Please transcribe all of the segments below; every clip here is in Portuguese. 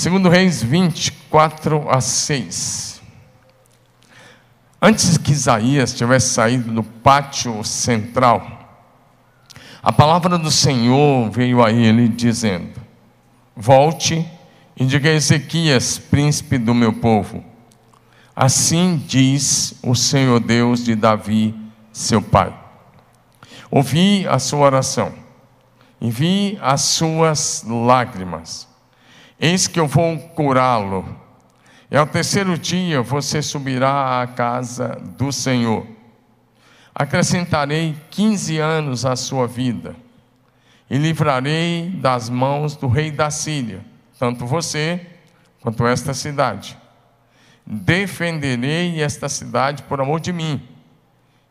Segundo Reis 24 a 6. Antes que Isaías tivesse saído do pátio central, a palavra do Senhor veio a ele dizendo: Volte e diga a Ezequias, príncipe do meu povo: Assim diz o Senhor Deus de Davi, seu pai. Ouvi a sua oração e vi as suas lágrimas. Eis que eu vou curá-lo. E ao terceiro dia você subirá à casa do Senhor. Acrescentarei quinze anos à sua vida e livrarei das mãos do rei da Síria tanto você quanto esta cidade. Defenderei esta cidade por amor de mim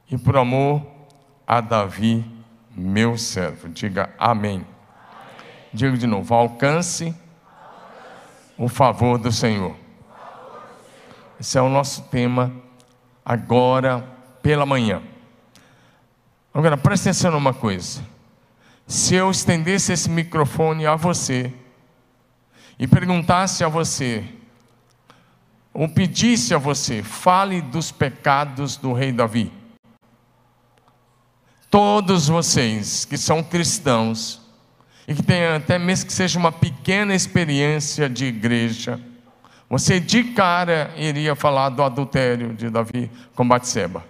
e por amor a Davi, meu servo. Diga amém. amém. Diga de novo: alcance o favor do Senhor. Esse é o nosso tema agora pela manhã. Agora preste atenção numa coisa. Se eu estendesse esse microfone a você, e perguntasse a você, ou pedisse a você, fale dos pecados do rei Davi. Todos vocês que são cristãos, e que têm até mesmo que seja uma pequena experiência de igreja, você de cara iria falar do adultério de Davi com Batseba.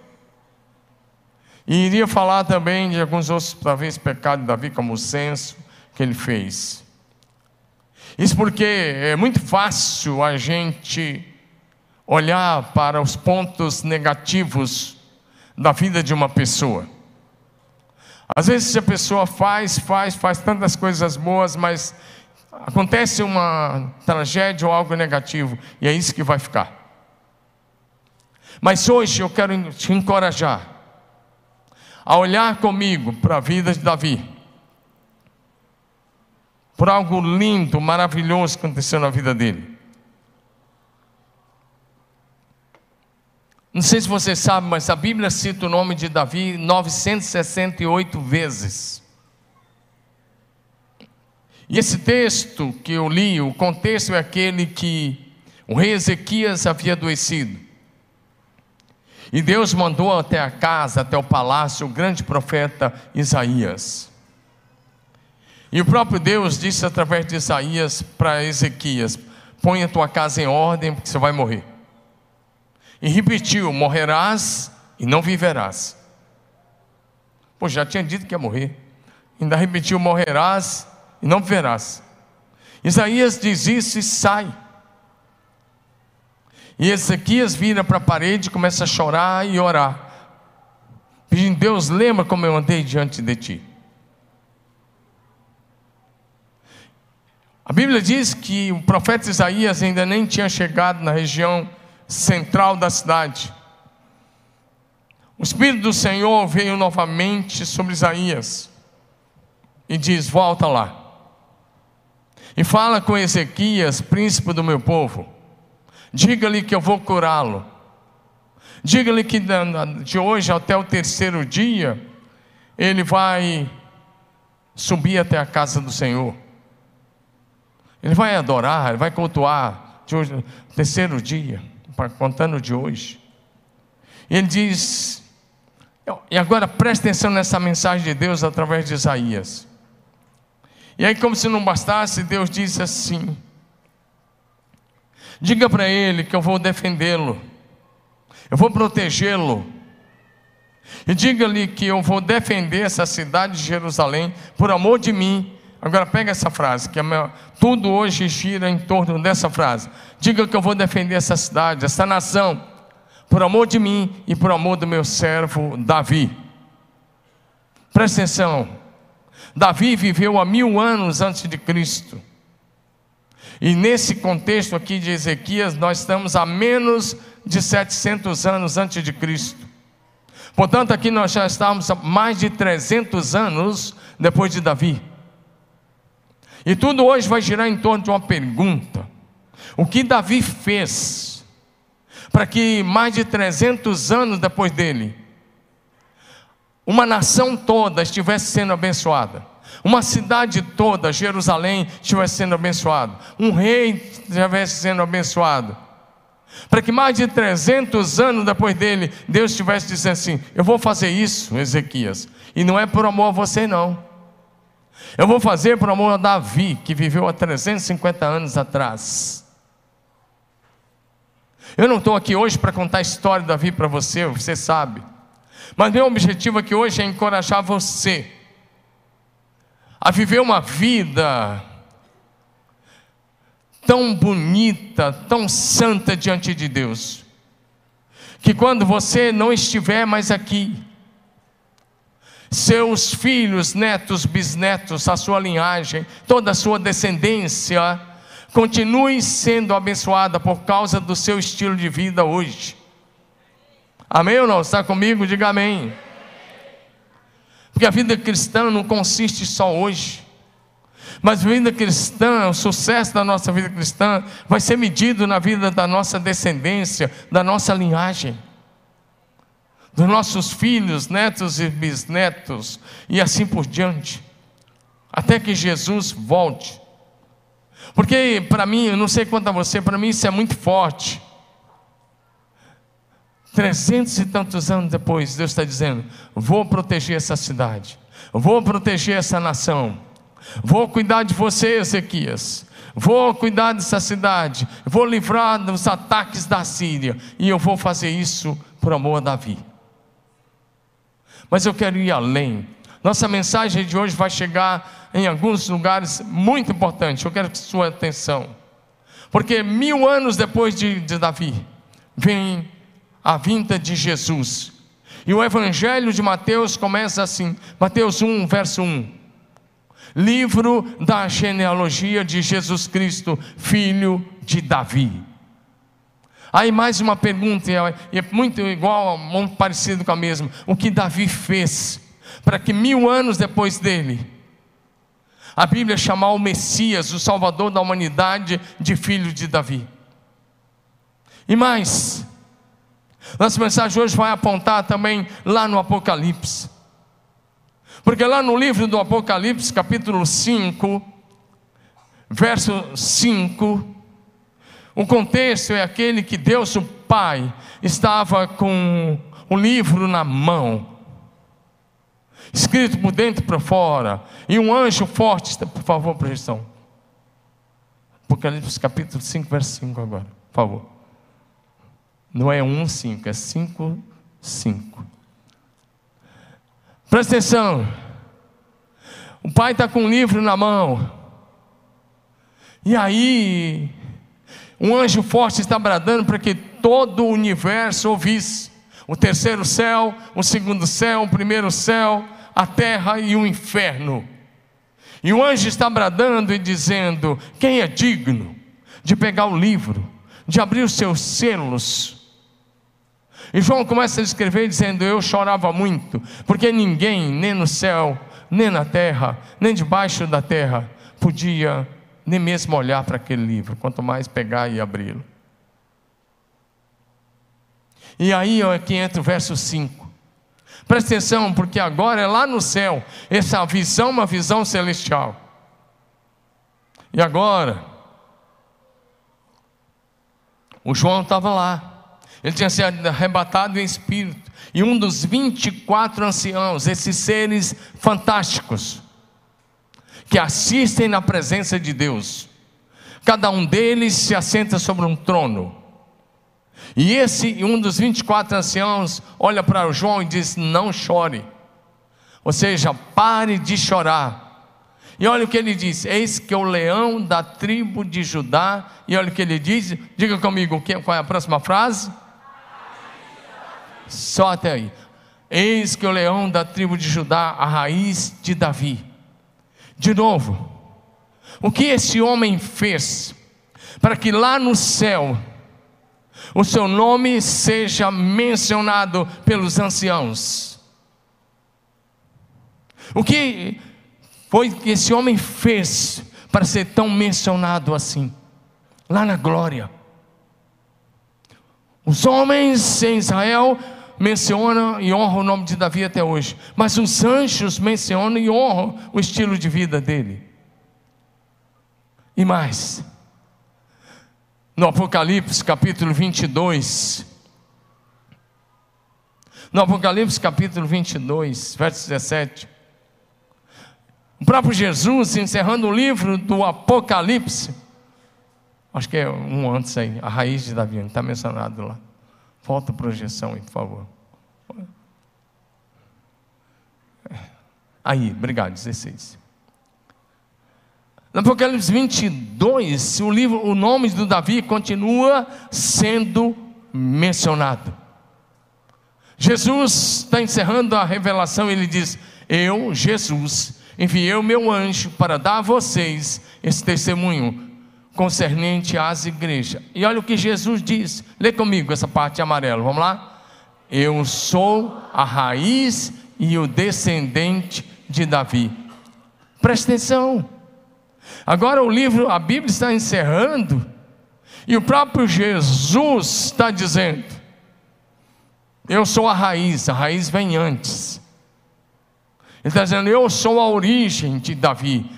E iria falar também de alguns outros, talvez, pecados de Davi, como o censo que ele fez. Isso porque é muito fácil a gente olhar para os pontos negativos da vida de uma pessoa. Às vezes a pessoa faz, faz, faz tantas coisas boas, mas acontece uma tragédia ou algo negativo, e é isso que vai ficar. Mas hoje eu quero te encorajar a olhar comigo para a vida de Davi por algo lindo, maravilhoso que aconteceu na vida dele. Não sei se você sabe, mas a Bíblia cita o nome de Davi 968 vezes. E esse texto que eu li, o contexto é aquele que o rei Ezequias havia adoecido. E Deus mandou até a casa, até o palácio, o grande profeta Isaías. E o próprio Deus disse através de Isaías para Ezequias: Põe a tua casa em ordem, porque você vai morrer. E repetiu: Morrerás e não viverás. Pô, já tinha dito que ia morrer. Ainda repetiu: Morrerás e não viverás. Isaías diz isso e sai. E Ezequias vira para a parede começa a chorar e orar. Pedindo, Deus, lembra como eu andei diante de ti. A Bíblia diz que o profeta Isaías ainda nem tinha chegado na região central da cidade. O Espírito do Senhor veio novamente sobre Isaías e diz: Volta lá. E fala com Ezequias, príncipe do meu povo. Diga-lhe que eu vou curá-lo. Diga-lhe que de hoje até o terceiro dia, ele vai subir até a casa do Senhor. Ele vai adorar, ele vai cultuar de hoje, terceiro dia, contando de hoje. Ele diz, e agora preste atenção nessa mensagem de Deus através de Isaías. E aí, como se não bastasse, Deus disse assim: Diga para ele que eu vou defendê-lo, eu vou protegê-lo, e diga-lhe que eu vou defender essa cidade de Jerusalém por amor de mim Agora pega essa frase, que é meu, tudo hoje gira em torno dessa frase. Diga que eu vou defender essa cidade, essa nação, por amor de mim e por amor do meu servo Davi. Presta atenção. Davi viveu há mil anos antes de Cristo. E nesse contexto aqui de Ezequias, nós estamos a menos de 700 anos antes de Cristo. Portanto, aqui nós já estamos a mais de 300 anos depois de Davi. E tudo hoje vai girar em torno de uma pergunta: o que Davi fez para que mais de 300 anos depois dele, uma nação toda estivesse sendo abençoada? uma cidade toda, Jerusalém, estivesse sendo abençoado, um rei estivesse sendo abençoado, para que mais de 300 anos depois dele, Deus estivesse dizendo assim: Eu vou fazer isso, Ezequias, e não é por amor a você, não. Eu vou fazer por amor a Davi, que viveu há 350 anos atrás. Eu não estou aqui hoje para contar a história de Davi para você, você sabe. Mas meu objetivo aqui hoje é encorajar você a viver uma vida tão bonita, tão santa diante de Deus, que quando você não estiver mais aqui, seus filhos, netos, bisnetos, a sua linhagem, toda a sua descendência, continue sendo abençoada por causa do seu estilo de vida hoje. Amém ou não? Está comigo? Diga amém. Porque a vida cristã não consiste só hoje. Mas a vida cristã, o sucesso da nossa vida cristã, vai ser medido na vida da nossa descendência, da nossa linhagem, dos nossos filhos, netos e bisnetos, e assim por diante, até que Jesus volte. Porque para mim, eu não sei quanto a você, para mim isso é muito forte. Trezentos e tantos anos depois, Deus está dizendo: vou proteger essa cidade, vou proteger essa nação, vou cuidar de você, Ezequias, vou cuidar dessa cidade, vou livrar dos ataques da Síria, e eu vou fazer isso por amor a Davi. Mas eu quero ir além. Nossa mensagem de hoje vai chegar em alguns lugares muito importantes. Eu quero que sua atenção, porque mil anos depois de, de Davi, vem a vinda de Jesus. E o Evangelho de Mateus começa assim, Mateus 1, verso 1. Livro da genealogia de Jesus Cristo, filho de Davi. Aí mais uma pergunta, e é muito igual, muito parecido com a mesma. O que Davi fez para que mil anos depois dele, a Bíblia chamar o Messias, o Salvador da humanidade, de filho de Davi? E mais, nossa mensagem hoje vai apontar também lá no Apocalipse. Porque lá no livro do Apocalipse, capítulo 5, verso 5, o contexto é aquele que Deus, o Pai, estava com o livro na mão, escrito por dentro e por fora, e um anjo forte, por favor, projeção. Apocalipse capítulo 5, verso 5 agora, por favor. Não é 1, 5, é 5, 5. Presta atenção. O pai está com um livro na mão. E aí, um anjo forte está bradando para que todo o universo ouvisse. O terceiro céu, o segundo céu, o primeiro céu, a terra e o inferno. E o anjo está bradando e dizendo: Quem é digno de pegar o livro, de abrir os seus selos e João começa a escrever dizendo: Eu chorava muito, porque ninguém, nem no céu, nem na terra, nem debaixo da terra, podia nem mesmo olhar para aquele livro, quanto mais pegar e abri-lo. E aí aqui entra o verso 5. Presta atenção, porque agora é lá no céu, essa visão é uma visão celestial. E agora, o João estava lá. Ele tinha sido arrebatado em espírito. E um dos 24 anciãos, esses seres fantásticos, que assistem na presença de Deus, cada um deles se assenta sobre um trono. E esse, um dos 24 anciãos, olha para João e diz: Não chore. Ou seja, pare de chorar. E olha o que ele diz: Eis que o leão da tribo de Judá. E olha o que ele diz. Diga comigo qual é a próxima frase. Só até aí. Eis que o leão da tribo de Judá, a raiz de Davi. De novo, o que esse homem fez para que lá no céu o seu nome seja mencionado pelos anciãos? O que foi que esse homem fez para ser tão mencionado assim? Lá na glória. Os homens em Israel menciona e honra o nome de Davi até hoje, mas os anjos mencionam e honram o estilo de vida dele. E mais, no Apocalipse capítulo 22, no Apocalipse capítulo 22, verso 17, o próprio Jesus, encerrando o livro do Apocalipse, acho que é um antes aí, a raiz de Davi, está mencionado lá. Volta a projeção aí, por favor. Aí, obrigado, 16. No Apocalipse 22, o livro, o nome do Davi continua sendo mencionado. Jesus está encerrando a revelação, ele diz: Eu, Jesus, enviei o meu anjo para dar a vocês esse testemunho concernente às igrejas. E olha o que Jesus diz. Lê comigo essa parte amarela. Vamos lá? Eu sou a raiz e o descendente de Davi. Presta atenção. Agora o livro, a Bíblia está encerrando e o próprio Jesus está dizendo: Eu sou a raiz, a raiz vem antes. Ele está dizendo: Eu sou a origem de Davi.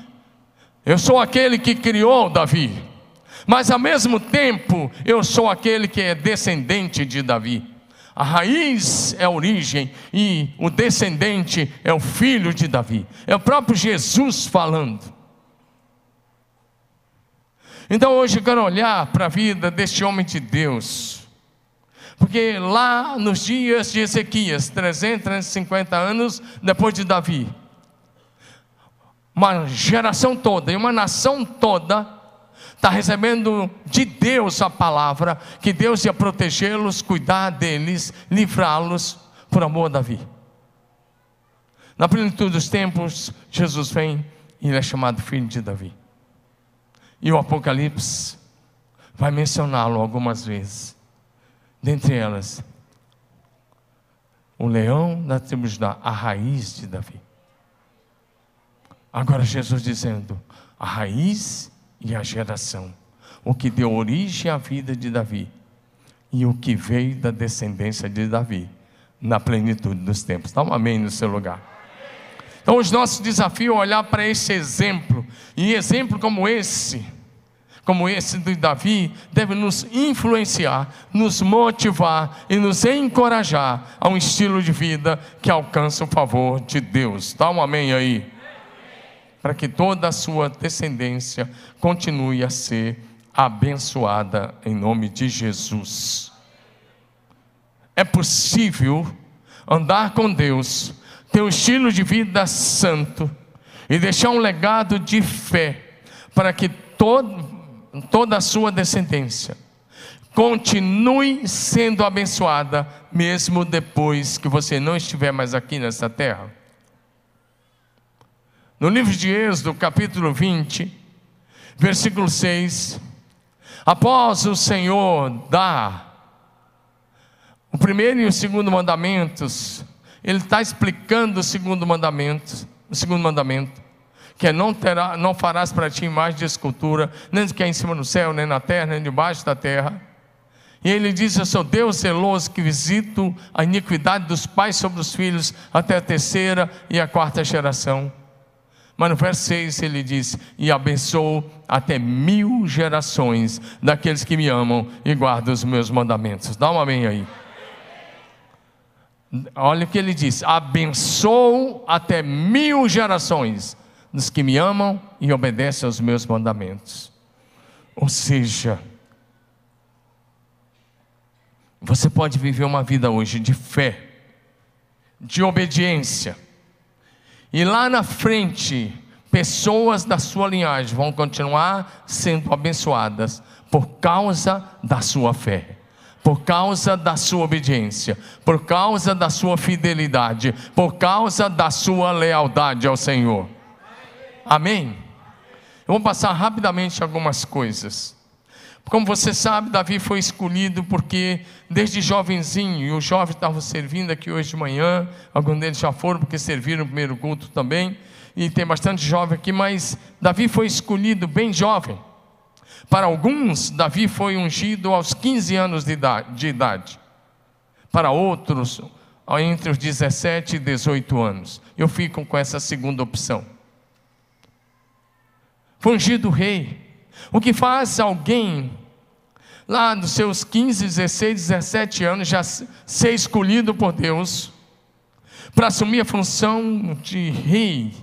Eu sou aquele que criou Davi. Mas ao mesmo tempo, eu sou aquele que é descendente de Davi. A raiz é a origem e o descendente é o filho de Davi. É o próprio Jesus falando. Então hoje eu quero olhar para a vida deste homem de Deus porque lá nos dias de Ezequias, 350 anos depois de Davi, uma geração toda e uma nação toda está recebendo de Deus a palavra que Deus ia protegê-los, cuidar deles, livrá-los por amor a Davi. Na plenitude dos tempos, Jesus vem e ele é chamado filho de Davi. E o Apocalipse vai mencioná-lo algumas vezes. Dentre elas, o leão da tribo de Judá, a raiz de Davi. Agora Jesus dizendo, a raiz e a geração, o que deu origem à vida de Davi e o que veio da descendência de Davi na plenitude dos tempos. Dá um amém no seu lugar. Então, o nosso desafio é olhar para esse exemplo, e exemplo como esse, como esse de Davi, deve nos influenciar, nos motivar e nos encorajar a um estilo de vida que alcança o favor de Deus. Dá um amém aí. Para que toda a sua descendência continue a ser abençoada em nome de Jesus. É possível andar com Deus, ter um estilo de vida santo e deixar um legado de fé para que todo toda a sua descendência continue sendo abençoada, mesmo depois que você não estiver mais aqui nessa terra. No livro de Êxodo, capítulo 20, versículo 6, após o Senhor dar o primeiro e o segundo mandamentos, ele está explicando o segundo mandamento, o segundo mandamento que é não, terá, não farás para ti imagem de escultura, nem que é em cima do céu, nem na terra, nem debaixo da terra. E ele diz: Eu sou Deus zeloso que visito a iniquidade dos pais sobre os filhos até a terceira e a quarta geração. Mas no verso 6 ele diz: E abençoo até mil gerações daqueles que me amam e guardam os meus mandamentos. Dá um amém aí. Olha o que ele diz: Abençoo até mil gerações dos que me amam e obedecem aos meus mandamentos. Ou seja, você pode viver uma vida hoje de fé, de obediência, e lá na frente, pessoas da sua linhagem vão continuar sendo abençoadas por causa da sua fé por causa da sua obediência, por causa da sua fidelidade, por causa da sua lealdade ao Senhor. Amém? Eu vou passar rapidamente algumas coisas. Como você sabe, Davi foi escolhido porque desde jovenzinho, e os jovens estavam servindo aqui hoje de manhã, alguns deles já foram porque serviram no primeiro culto também, e tem bastante jovem aqui, mas Davi foi escolhido bem jovem. Para alguns, Davi foi ungido aos 15 anos de idade. para outros entre os 17 e 18 anos. Eu fico com essa segunda opção. Foi ungido rei. O que faz alguém lá dos seus 15, 16, 17 anos já ser escolhido por Deus para assumir a função de rei.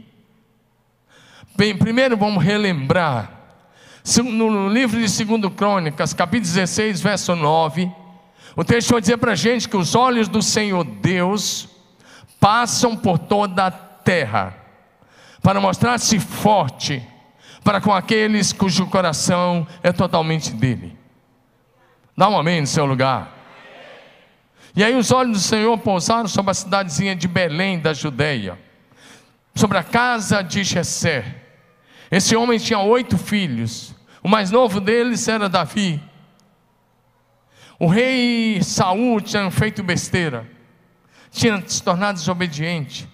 Bem, primeiro vamos relembrar no livro de 2 Crônicas, capítulo 16, verso 9, o texto vai dizer para a gente que os olhos do Senhor Deus passam por toda a terra, para mostrar-se forte para com aqueles cujo coração é totalmente dele. Dá um amém no seu lugar. E aí os olhos do Senhor pousaram sobre a cidadezinha de Belém da Judéia, sobre a casa de Jessé. Esse homem tinha oito filhos. O mais novo deles era Davi. O rei Saul tinha feito besteira, tinha se tornado desobediente.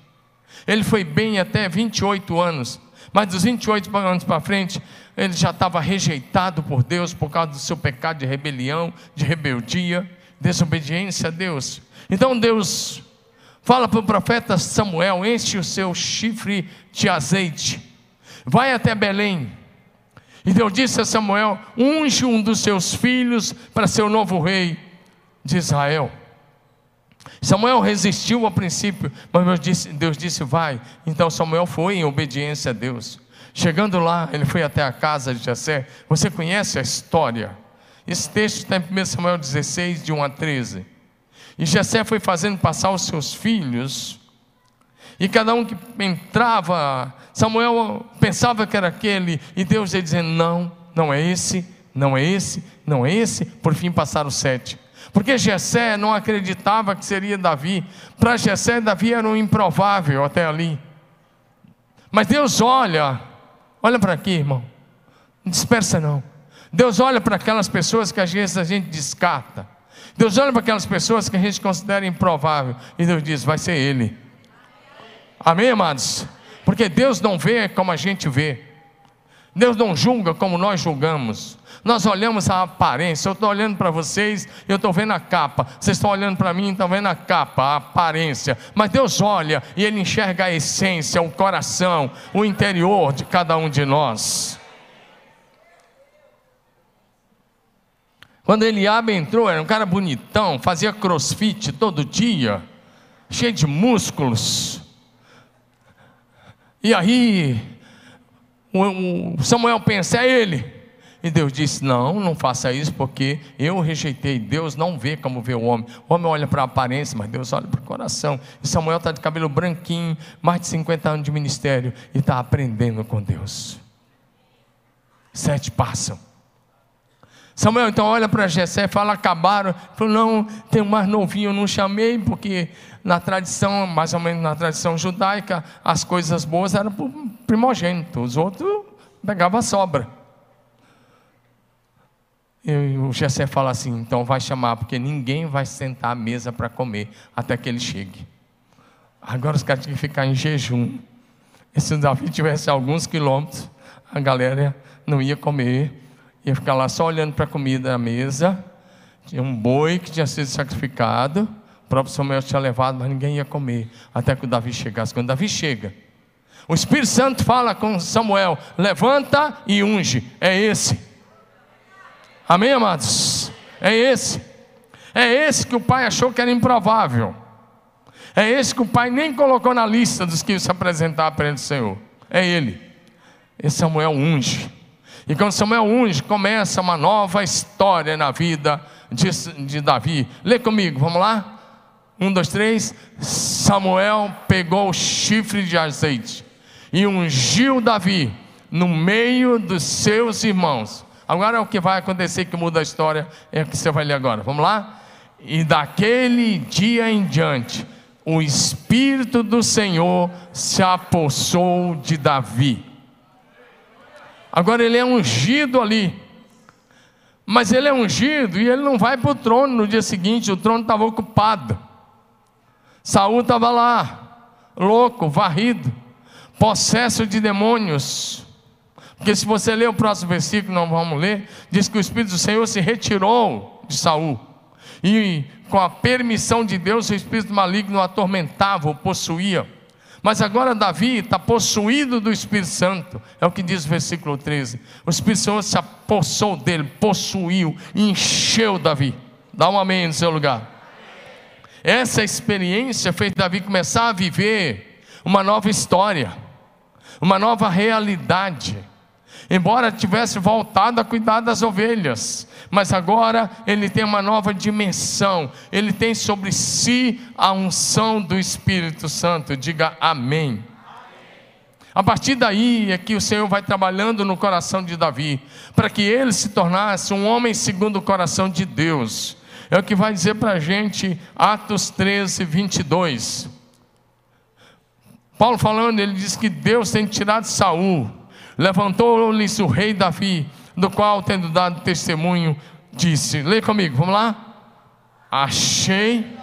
Ele foi bem até 28 anos, mas dos 28 anos para frente, ele já estava rejeitado por Deus por causa do seu pecado de rebelião, de rebeldia, desobediência a Deus. Então Deus fala para o profeta Samuel: enche o seu chifre de azeite, vai até Belém e Deus disse a Samuel: unge um dos seus filhos para ser o novo rei de Israel. Samuel resistiu ao princípio, mas Deus disse, Deus disse: vai. Então Samuel foi em obediência a Deus. Chegando lá, ele foi até a casa de Jessé. Você conhece a história? Esse texto está em 1 Samuel 16, de 1 a 13. E Jessé foi fazendo passar os seus filhos, e cada um que entrava Samuel pensava que era aquele, e Deus ia dizendo: não, não é esse, não é esse, não é esse. Por fim passaram sete. Porque Jessé não acreditava que seria Davi. Para Jessé, Davi era um improvável até ali. Mas Deus olha, olha para aqui, irmão. Não dispersa não. Deus olha para aquelas pessoas que às vezes a gente descarta. Deus olha para aquelas pessoas que a gente considera improvável. E Deus diz: vai ser ele. Amém, amados? Porque Deus não vê como a gente vê. Deus não julga como nós julgamos. Nós olhamos a aparência. Eu estou olhando para vocês, eu estou vendo a capa. Vocês estão olhando para mim, estão vendo a capa, a aparência. Mas Deus olha e Ele enxerga a essência, o coração, o interior de cada um de nós. Quando Eliabe entrou, era um cara bonitão, fazia crossfit todo dia, cheio de músculos. E aí, o Samuel pensa, é ele. E Deus disse: Não, não faça isso, porque eu rejeitei. Deus não vê como vê o homem. O homem olha para a aparência, mas Deus olha para o coração. E Samuel está de cabelo branquinho, mais de 50 anos de ministério, e está aprendendo com Deus. Sete passam. Samuel então olha para Jessé e fala: acabaram. Falou: não, tem um mais novinho, eu não chamei, porque na tradição, mais ou menos na tradição judaica, as coisas boas eram para primogênito, os outros pegavam a sobra. E o Jessé fala assim: então vai chamar, porque ninguém vai sentar à mesa para comer até que ele chegue. Agora os caras tinham que ficar em jejum. E se o Davi tivesse alguns quilômetros, a galera não ia comer ia ficar lá só olhando para a comida na mesa. Tinha um boi que tinha sido sacrificado. O próprio Samuel tinha levado, mas ninguém ia comer. Até que o Davi chegasse. Quando Davi chega, o Espírito Santo fala com Samuel: levanta e unge. É esse. Amém, amados? É esse. É esse que o pai achou que era improvável. É esse que o pai nem colocou na lista dos que iam se apresentar perante o Senhor. É ele. Esse Samuel unge. E quando Samuel unge, começa uma nova história na vida de, de Davi. Lê comigo, vamos lá? Um, dois, três. Samuel pegou o chifre de azeite e ungiu Davi no meio dos seus irmãos. Agora é o que vai acontecer que muda a história, é o que você vai ler agora. Vamos lá? E daquele dia em diante, o Espírito do Senhor se apossou de Davi Agora ele é ungido ali. Mas ele é ungido e ele não vai para o trono no dia seguinte, o trono estava ocupado. Saul estava lá, louco, varrido, possesso de demônios. Porque se você ler o próximo versículo, não vamos ler, diz que o Espírito do Senhor se retirou de Saul. E com a permissão de Deus, o espírito maligno o atormentava, o possuía. Mas agora Davi está possuído do Espírito Santo, é o que diz o versículo 13. O Espírito Santo se apossou dele, possuiu, encheu Davi. Dá um amém no seu lugar. Essa experiência fez Davi começar a viver uma nova história, uma nova realidade. Embora tivesse voltado a cuidar das ovelhas, mas agora ele tem uma nova dimensão, ele tem sobre si a unção do Espírito Santo. Diga amém. A partir daí é que o Senhor vai trabalhando no coração de Davi, para que ele se tornasse um homem segundo o coração de Deus. É o que vai dizer para a gente Atos 13, 22. Paulo falando, ele diz que Deus tem tirado Saul, levantou-lhes o rei Davi, do qual, tendo dado testemunho, disse: Lê comigo, vamos lá? Achei.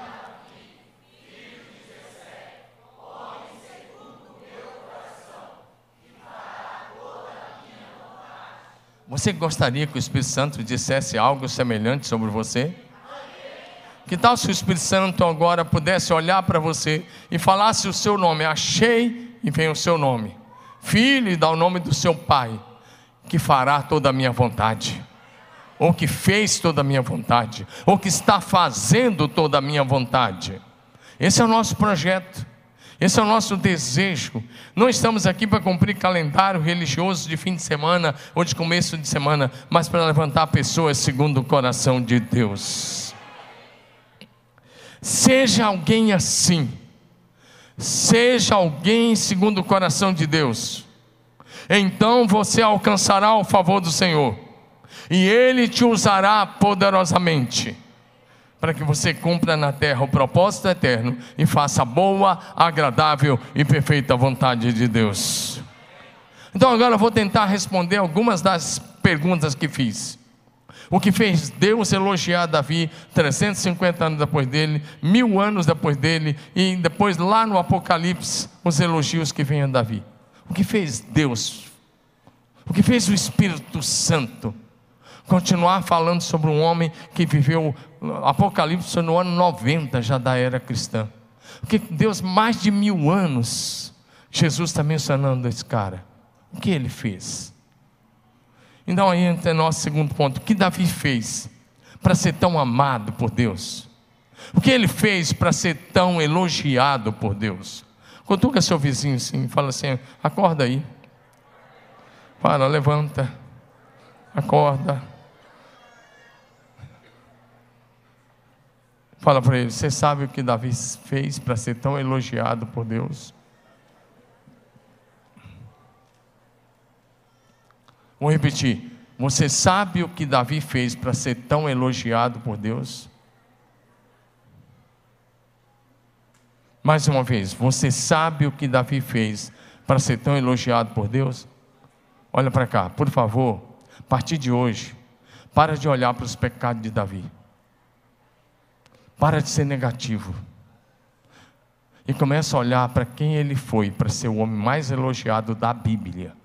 Você gostaria que o Espírito Santo dissesse algo semelhante sobre você? Que tal se o Espírito Santo agora pudesse olhar para você e falasse o seu nome? Achei e vem o seu nome. Filho, dá o nome do seu pai, que fará toda a minha vontade ou que fez toda a minha vontade, ou que está fazendo toda a minha vontade. Esse é o nosso projeto, esse é o nosso desejo. Não estamos aqui para cumprir calendário religioso de fim de semana ou de começo de semana, mas para levantar pessoas segundo o coração de Deus. Seja alguém assim, seja alguém segundo o coração de Deus, então você alcançará o favor do Senhor e Ele te usará poderosamente para que você cumpra na terra o propósito eterno e faça boa, agradável e perfeita vontade de Deus. Então agora eu vou tentar responder algumas das perguntas que fiz. O que fez Deus elogiar Davi 350 anos depois dele, mil anos depois dele, e depois lá no Apocalipse, os elogios que vêm a Davi. O que fez Deus? O que fez o Espírito Santo? continuar falando sobre um homem que viveu Apocalipse no ano 90 já da era cristã. Porque Deus, mais de mil anos, Jesus está mencionando esse cara. O que ele fez? Então aí entra nosso segundo ponto. O que Davi fez para ser tão amado por Deus? O que ele fez para ser tão elogiado por Deus? Cutuca seu vizinho assim, fala assim: acorda aí. Para, levanta. Acorda. Fala para ele: Você sabe o que Davi fez para ser tão elogiado por Deus? Vou repetir. Você sabe o que Davi fez para ser tão elogiado por Deus? Mais uma vez, você sabe o que Davi fez para ser tão elogiado por Deus? Olha para cá, por favor, a partir de hoje, para de olhar para os pecados de Davi. Para de ser negativo. E começa a olhar para quem ele foi, para ser o homem mais elogiado da Bíblia.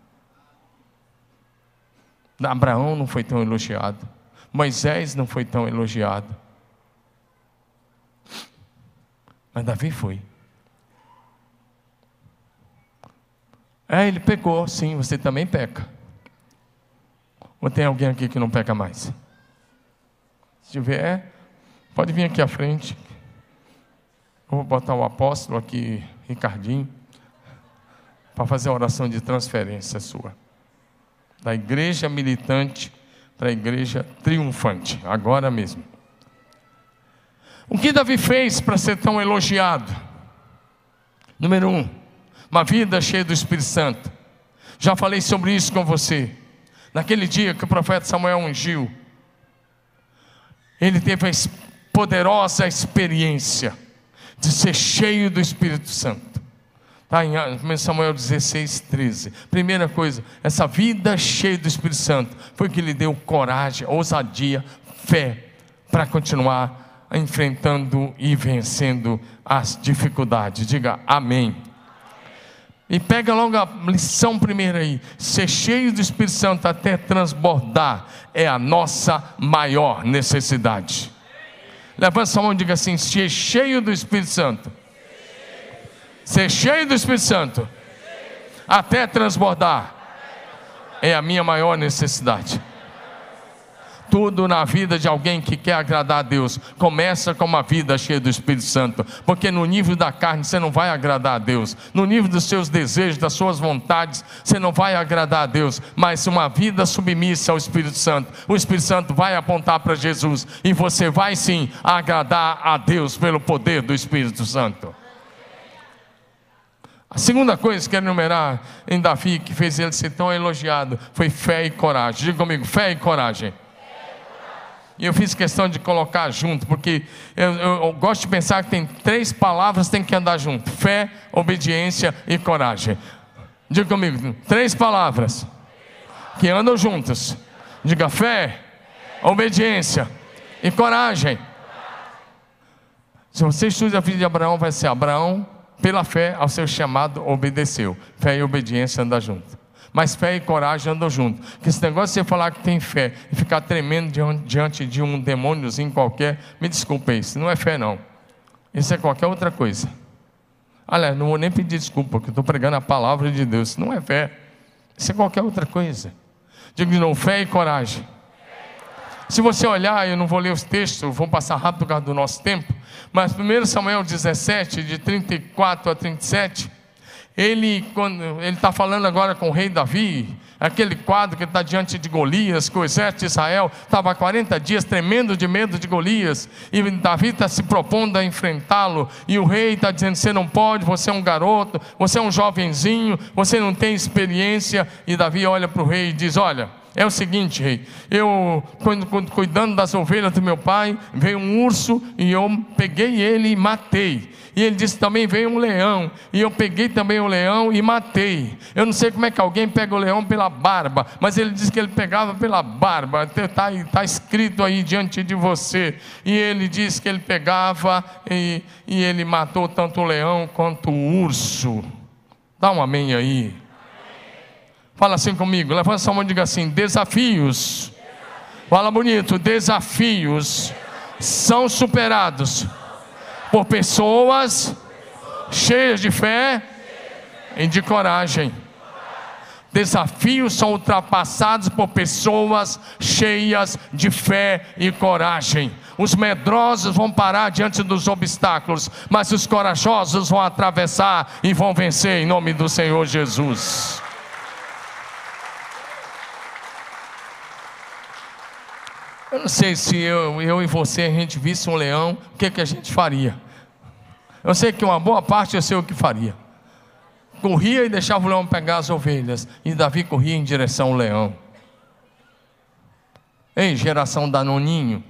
Abraão não foi tão elogiado. Moisés não foi tão elogiado. Mas Davi foi. É, ele pecou, sim, você também peca. Ou tem alguém aqui que não peca mais? Se tiver, Pode vir aqui à frente. Eu vou botar o apóstolo aqui, Ricardinho, para fazer a oração de transferência sua. Da igreja militante para a igreja triunfante, agora mesmo. O que Davi fez para ser tão elogiado? Número um, uma vida cheia do Espírito Santo. Já falei sobre isso com você. Naquele dia que o profeta Samuel ungiu, ele teve a poderosa experiência de ser cheio do Espírito Santo. Está em 1 Samuel 16, 13. Primeira coisa, essa vida cheia do Espírito Santo foi que lhe deu coragem, ousadia, fé para continuar enfrentando e vencendo as dificuldades. Diga amém. E pega logo a lição primeira aí. Ser cheio do Espírito Santo até transbordar é a nossa maior necessidade. Levanta sua mão e diga assim: ser cheio do Espírito Santo. Ser cheio do Espírito Santo. Até transbordar. É a minha maior necessidade. Tudo na vida de alguém que quer agradar a Deus começa com uma vida cheia do Espírito Santo, porque no nível da carne você não vai agradar a Deus, no nível dos seus desejos, das suas vontades, você não vai agradar a Deus, mas uma vida submissa ao Espírito Santo, o Espírito Santo vai apontar para Jesus e você vai sim agradar a Deus pelo poder do Espírito Santo. A segunda coisa que quero enumerar em Davi, que fez ele ser tão elogiado, foi fé e coragem. Diga comigo, fé e coragem. E eu fiz questão de colocar junto, porque eu, eu, eu, gosto de pensar que tem três palavras que tem que andar junto: fé, obediência e coragem. Diga comigo, três palavras que andam juntas. Diga fé, obediência e coragem. Se você estuda a vida de Abraão, vai ser Abraão, pela fé, ao seu chamado, obedeceu. Fé e obediência andam junto. Mas fé e coragem andam juntos. Que esse negócio de você falar que tem fé e ficar tremendo diante de um demôniozinho qualquer, me desculpe, isso não é fé, não. Isso é qualquer outra coisa. Olha, não vou nem pedir desculpa, porque estou pregando a palavra de Deus. Isso não é fé. Isso é qualquer outra coisa. Digo de novo, fé e coragem. Se você olhar, eu não vou ler os textos, vou passar rápido por causa do nosso tempo, mas 1 Samuel 17, de 34 a 37, ele está falando agora com o rei Davi, aquele quadro que está diante de Golias, que o exército de Israel estava há 40 dias tremendo de medo de Golias, e Davi está se propondo a enfrentá-lo, e o rei está dizendo: Você não pode, você é um garoto, você é um jovenzinho, você não tem experiência. E Davi olha para o rei e diz: Olha. É o seguinte, rei, eu cuidando das ovelhas do meu pai, veio um urso e eu peguei ele e matei. E ele disse também veio um leão, e eu peguei também o leão e matei. Eu não sei como é que alguém pega o leão pela barba, mas ele disse que ele pegava pela barba. Está tá escrito aí diante de você. E ele disse que ele pegava e, e ele matou tanto o leão quanto o urso. Dá um amém aí. Fala assim comigo, levanta sua mão e diga assim: desafios. Fala bonito, desafios são superados por pessoas cheias de fé e de coragem. Desafios são ultrapassados por pessoas cheias de fé e coragem. Os medrosos vão parar diante dos obstáculos, mas os corajosos vão atravessar e vão vencer em nome do Senhor Jesus. Eu não sei se eu, eu e você a gente visse um leão, o que, que a gente faria? Eu sei que uma boa parte eu sei o que faria. Corria e deixava o leão pegar as ovelhas. E Davi corria em direção ao leão. Ei, geração danoninho.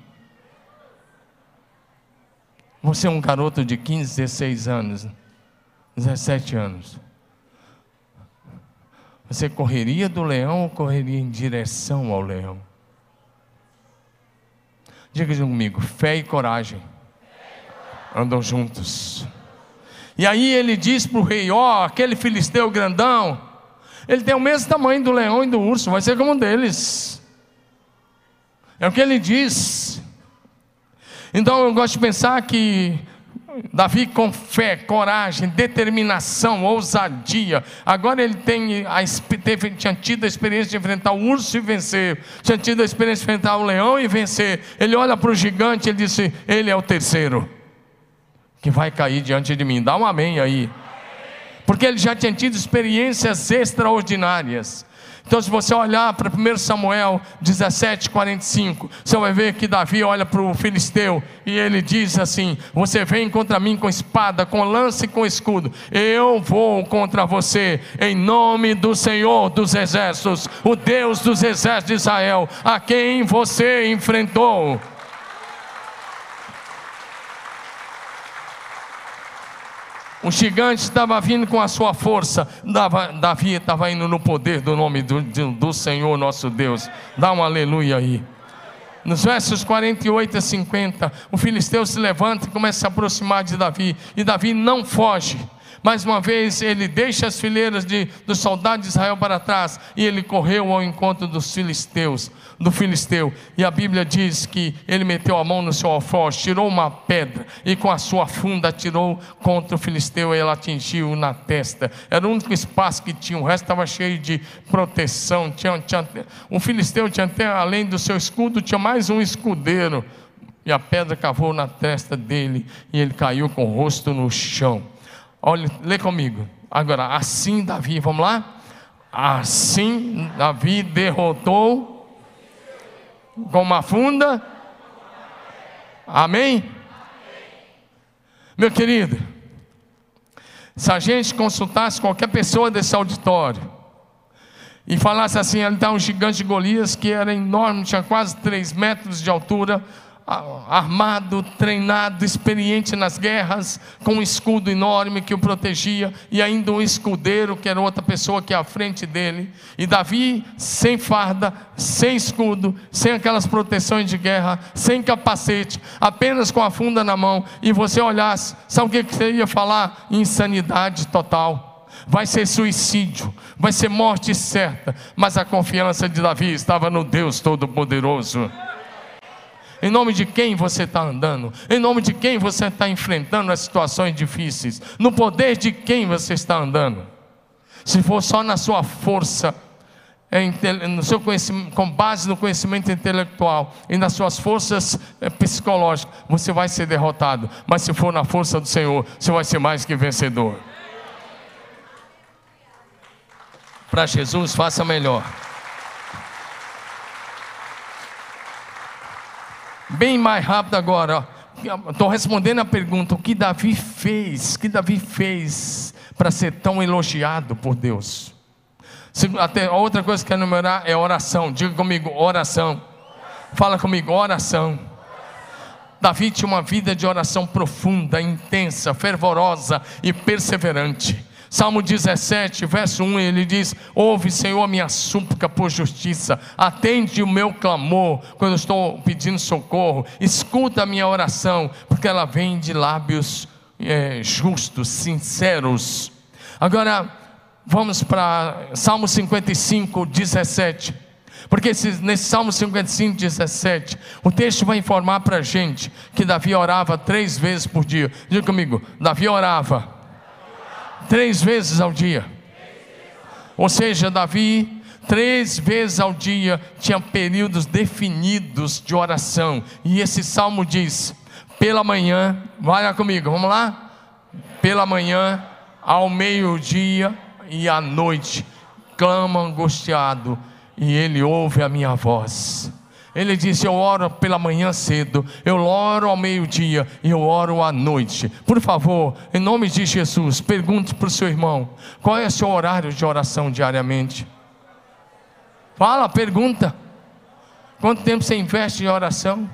Você é um garoto de 15, 16 anos, 17 anos. Você correria do leão ou correria em direção ao leão? Diga comigo, fé e coragem andam juntos. E aí ele diz para o rei: Ó, oh, aquele filisteu grandão, ele tem o mesmo tamanho do leão e do urso, vai ser como um deles. É o que ele diz. Então eu gosto de pensar que Davi com fé, coragem, determinação, ousadia. Agora ele tem a, teve, tinha tido a experiência de enfrentar o urso e vencer, tinha tido a experiência de enfrentar o leão e vencer. Ele olha para o gigante e disse: Ele é o terceiro que vai cair diante de mim. Dá um amém aí. Porque ele já tinha tido experiências extraordinárias. Então, se você olhar para 1 Samuel 17, 45, você vai ver que Davi olha para o filisteu e ele diz assim: Você vem contra mim com espada, com lança e com escudo. Eu vou contra você, em nome do Senhor dos exércitos, o Deus dos exércitos de Israel, a quem você enfrentou. O gigante estava vindo com a sua força, Davi estava indo no poder do nome do, do Senhor nosso Deus. Dá um aleluia aí. Nos versos 48 a 50, o filisteu se levanta e começa a se aproximar de Davi, e Davi não foge, Mais uma vez, ele deixa as fileiras de, dos soldados de Israel para trás e ele correu ao encontro dos filisteus, do filisteu. E a Bíblia diz que ele meteu a mão no seu alfoz, tirou uma pedra e com a sua funda atirou contra o filisteu e ela atingiu na testa. Era o único espaço que tinha, o resto estava cheio de proteção. Tinha, tinha, o filisteu tinha até, além do seu escudo, tinha mais um escudeiro. E a pedra cavou na testa dele e ele caiu com o rosto no chão. Olha, lê comigo. Agora, assim Davi, vamos lá? Assim Davi derrotou com uma funda. Amém? Meu querido, se a gente consultasse qualquer pessoa desse auditório e falasse assim, ali está um gigante de Golias que era enorme, tinha quase 3 metros de altura, armado, treinado, experiente nas guerras, com um escudo enorme que o protegia, e ainda um escudeiro, que era outra pessoa que ia à frente dele. E Davi, sem farda, sem escudo, sem aquelas proteções de guerra, sem capacete, apenas com a funda na mão, e você olhasse, sabe o que você ia falar? Insanidade total. Vai ser suicídio, vai ser morte certa, mas a confiança de Davi estava no Deus Todo-Poderoso. Em nome de quem você está andando? Em nome de quem você está enfrentando as situações difíceis? No poder de quem você está andando? Se for só na sua força, no seu conhecimento, com base no conhecimento intelectual e nas suas forças eh, psicológicas, você vai ser derrotado. Mas se for na força do Senhor, você vai ser mais que vencedor. Para Jesus, faça melhor. Bem mais rápido agora. Estou respondendo a pergunta: o que Davi fez? O que Davi fez para ser tão elogiado por Deus? Até outra coisa que quero enumerar é oração. Diga comigo, oração. Fala comigo, oração. Davi tinha uma vida de oração profunda, intensa, fervorosa e perseverante. Salmo 17, verso 1, ele diz: Ouve, Senhor, minha súplica por justiça, atende o meu clamor quando estou pedindo socorro, escuta a minha oração, porque ela vem de lábios é, justos, sinceros. Agora, vamos para Salmo 55, 17. Porque nesse Salmo 55, 17, o texto vai informar para a gente que Davi orava três vezes por dia. Diga comigo, Davi orava três vezes ao dia. Ou seja, Davi, três vezes ao dia, tinha períodos definidos de oração. E esse salmo diz: pela manhã, vai lá comigo, vamos lá? Pela manhã, ao meio-dia e à noite, clama angustiado, e ele ouve a minha voz. Ele disse: Eu oro pela manhã cedo, eu oro ao meio-dia e eu oro à noite. Por favor, em nome de Jesus, pergunte para o seu irmão: qual é o seu horário de oração diariamente? Fala, pergunta. Quanto tempo você investe em oração?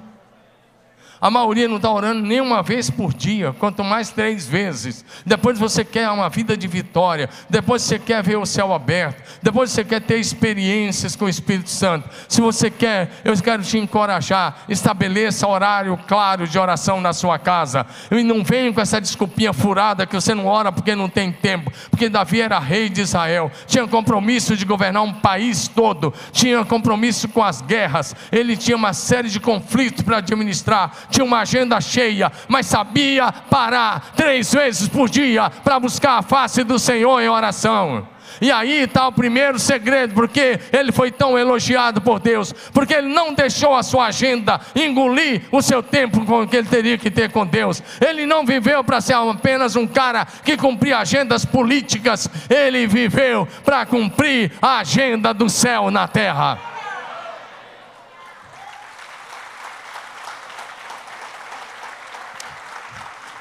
A maioria não está orando nem uma vez por dia, quanto mais três vezes. Depois você quer uma vida de vitória, depois você quer ver o céu aberto, depois você quer ter experiências com o Espírito Santo. Se você quer, eu quero te encorajar, estabeleça horário claro de oração na sua casa. E não venha com essa desculpinha furada que você não ora porque não tem tempo. Porque Davi era rei de Israel, tinha compromisso de governar um país todo, tinha compromisso com as guerras, ele tinha uma série de conflitos para administrar tinha uma agenda cheia, mas sabia parar três vezes por dia para buscar a face do Senhor em oração. E aí está o primeiro segredo, porque ele foi tão elogiado por Deus, porque ele não deixou a sua agenda engolir o seu tempo com que ele teria que ter com Deus. Ele não viveu para ser apenas um cara que cumpria agendas políticas, ele viveu para cumprir a agenda do céu na terra.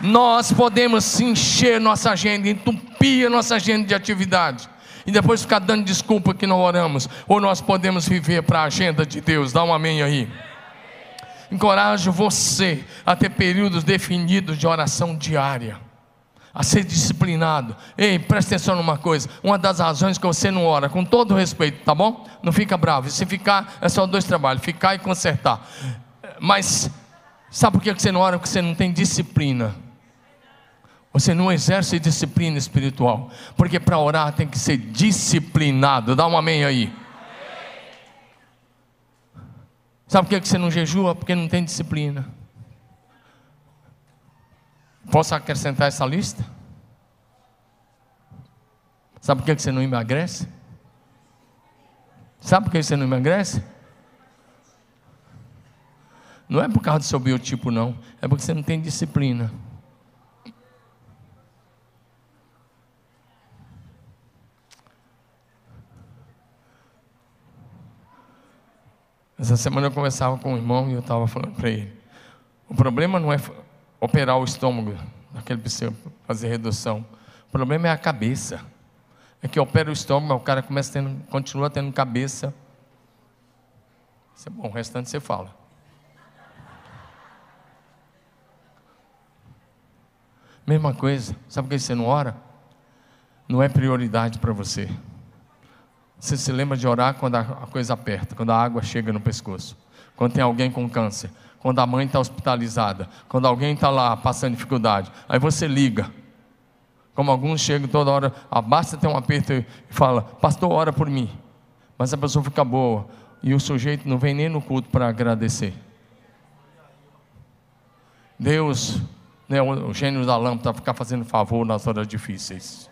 Nós podemos encher nossa agenda, entupir a nossa agenda de atividade e depois ficar dando desculpa que não oramos, ou nós podemos viver para a agenda de Deus. Dá um amém aí. Encorajo você a ter períodos definidos de oração diária, a ser disciplinado. Ei, presta atenção numa coisa: uma das razões que você não ora, com todo respeito, tá bom? Não fica bravo. Se ficar, é só dois trabalhos: ficar e consertar. Mas, sabe por que você não ora? Porque você não tem disciplina. Você não exerce disciplina espiritual, porque para orar tem que ser disciplinado. Dá um amém aí. Sabe por que você não jejua? Porque não tem disciplina. Posso acrescentar essa lista? Sabe por que você não emagrece? Sabe por que você não emagrece? Não é por causa do seu biotipo, não. É porque você não tem disciplina. Essa semana eu conversava com um irmão e eu estava falando para ele: o problema não é operar o estômago, daquele precisa fazer redução. O problema é a cabeça. É que opera o estômago, o cara começa tendo, continua tendo cabeça. Isso é bom, o restante você fala. Mesma coisa, sabe por que você não ora? Não é prioridade para você. Você se lembra de orar quando a coisa aperta, quando a água chega no pescoço, quando tem alguém com câncer, quando a mãe está hospitalizada, quando alguém está lá passando dificuldade. Aí você liga. Como alguns chegam toda hora, ah, basta ter um aperto e fala, pastor, ora por mim. Mas a pessoa fica boa e o sujeito não vem nem no culto para agradecer. Deus, né, o gênio da lâmpada, ficar fazendo favor nas horas difíceis.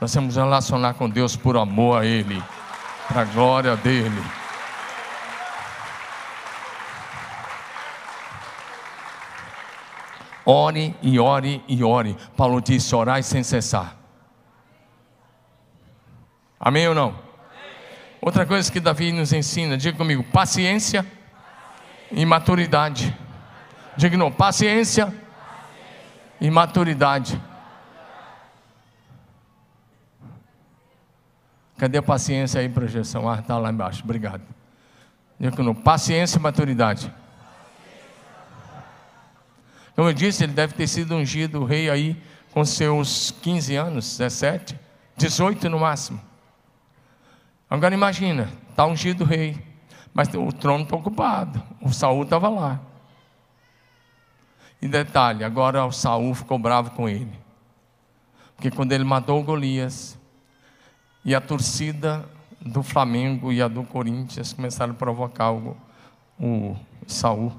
Nós temos que relacionar com Deus por amor a Ele, para a glória dEle. Ore e ore e ore. Paulo disse: orai sem cessar. Amém ou não? Outra coisa que Davi nos ensina, diga comigo: paciência, e maturidade. Diga não, paciência, e maturidade. Cadê a paciência aí, projeção? Ah, está lá embaixo, obrigado. Paciência e maturidade. Como eu disse, ele deve ter sido ungido rei aí com seus 15 anos, 17, 18 no máximo. Agora imagina, está ungido rei, mas o trono está ocupado, o Saul estava lá. E detalhe, agora o Saul ficou bravo com ele. Porque quando ele matou Golias, e a torcida do Flamengo e a do Corinthians começaram a provocar o, o Saul.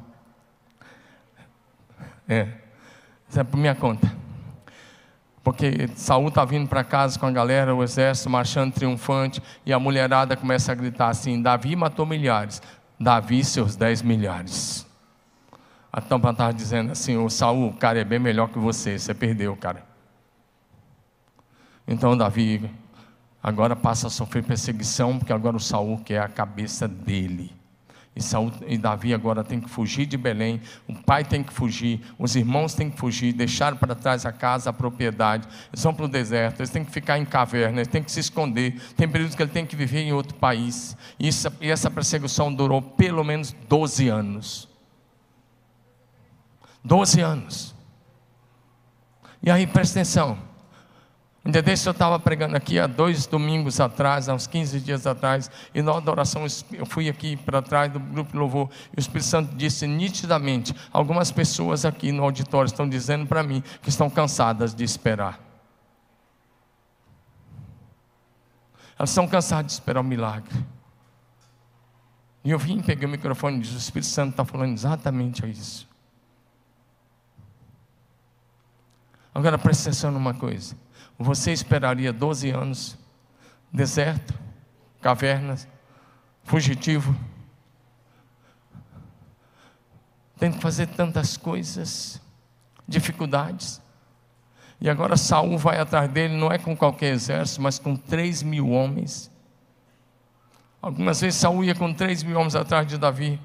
É, isso é por minha conta. Porque Saul está vindo para casa com a galera, o exército marchando triunfante, e a mulherada começa a gritar assim: Davi matou milhares, Davi seus dez milhares. A tampa estava dizendo assim: o Saul, o cara é bem melhor que você, você perdeu, cara. Então Davi agora passa a sofrer perseguição, porque agora o Saul quer a cabeça dele. E, Saul, e Davi agora tem que fugir de Belém, o pai tem que fugir, os irmãos têm que fugir, deixar para trás a casa, a propriedade, eles vão para o deserto, eles têm que ficar em caverna, eles têm que se esconder, tem períodos que ele tem que viver em outro país. E, isso, e essa perseguição durou pelo menos 12 anos. 12 anos. E aí, presta atenção. Dia desse eu estava pregando aqui há dois domingos atrás, há uns 15 dias atrás, e na adoração eu fui aqui para trás do grupo louvor, e o Espírito Santo disse nitidamente: algumas pessoas aqui no auditório estão dizendo para mim que estão cansadas de esperar. Elas estão cansadas de esperar o um milagre. E eu vim, peguei o microfone e disse: o Espírito Santo está falando exatamente isso. Agora presta atenção numa coisa. Você esperaria 12 anos, deserto, cavernas, fugitivo, tem que fazer tantas coisas, dificuldades. E agora Saul vai atrás dele, não é com qualquer exército, mas com 3 mil homens. Algumas vezes Saul ia com 3 mil homens atrás de Davi.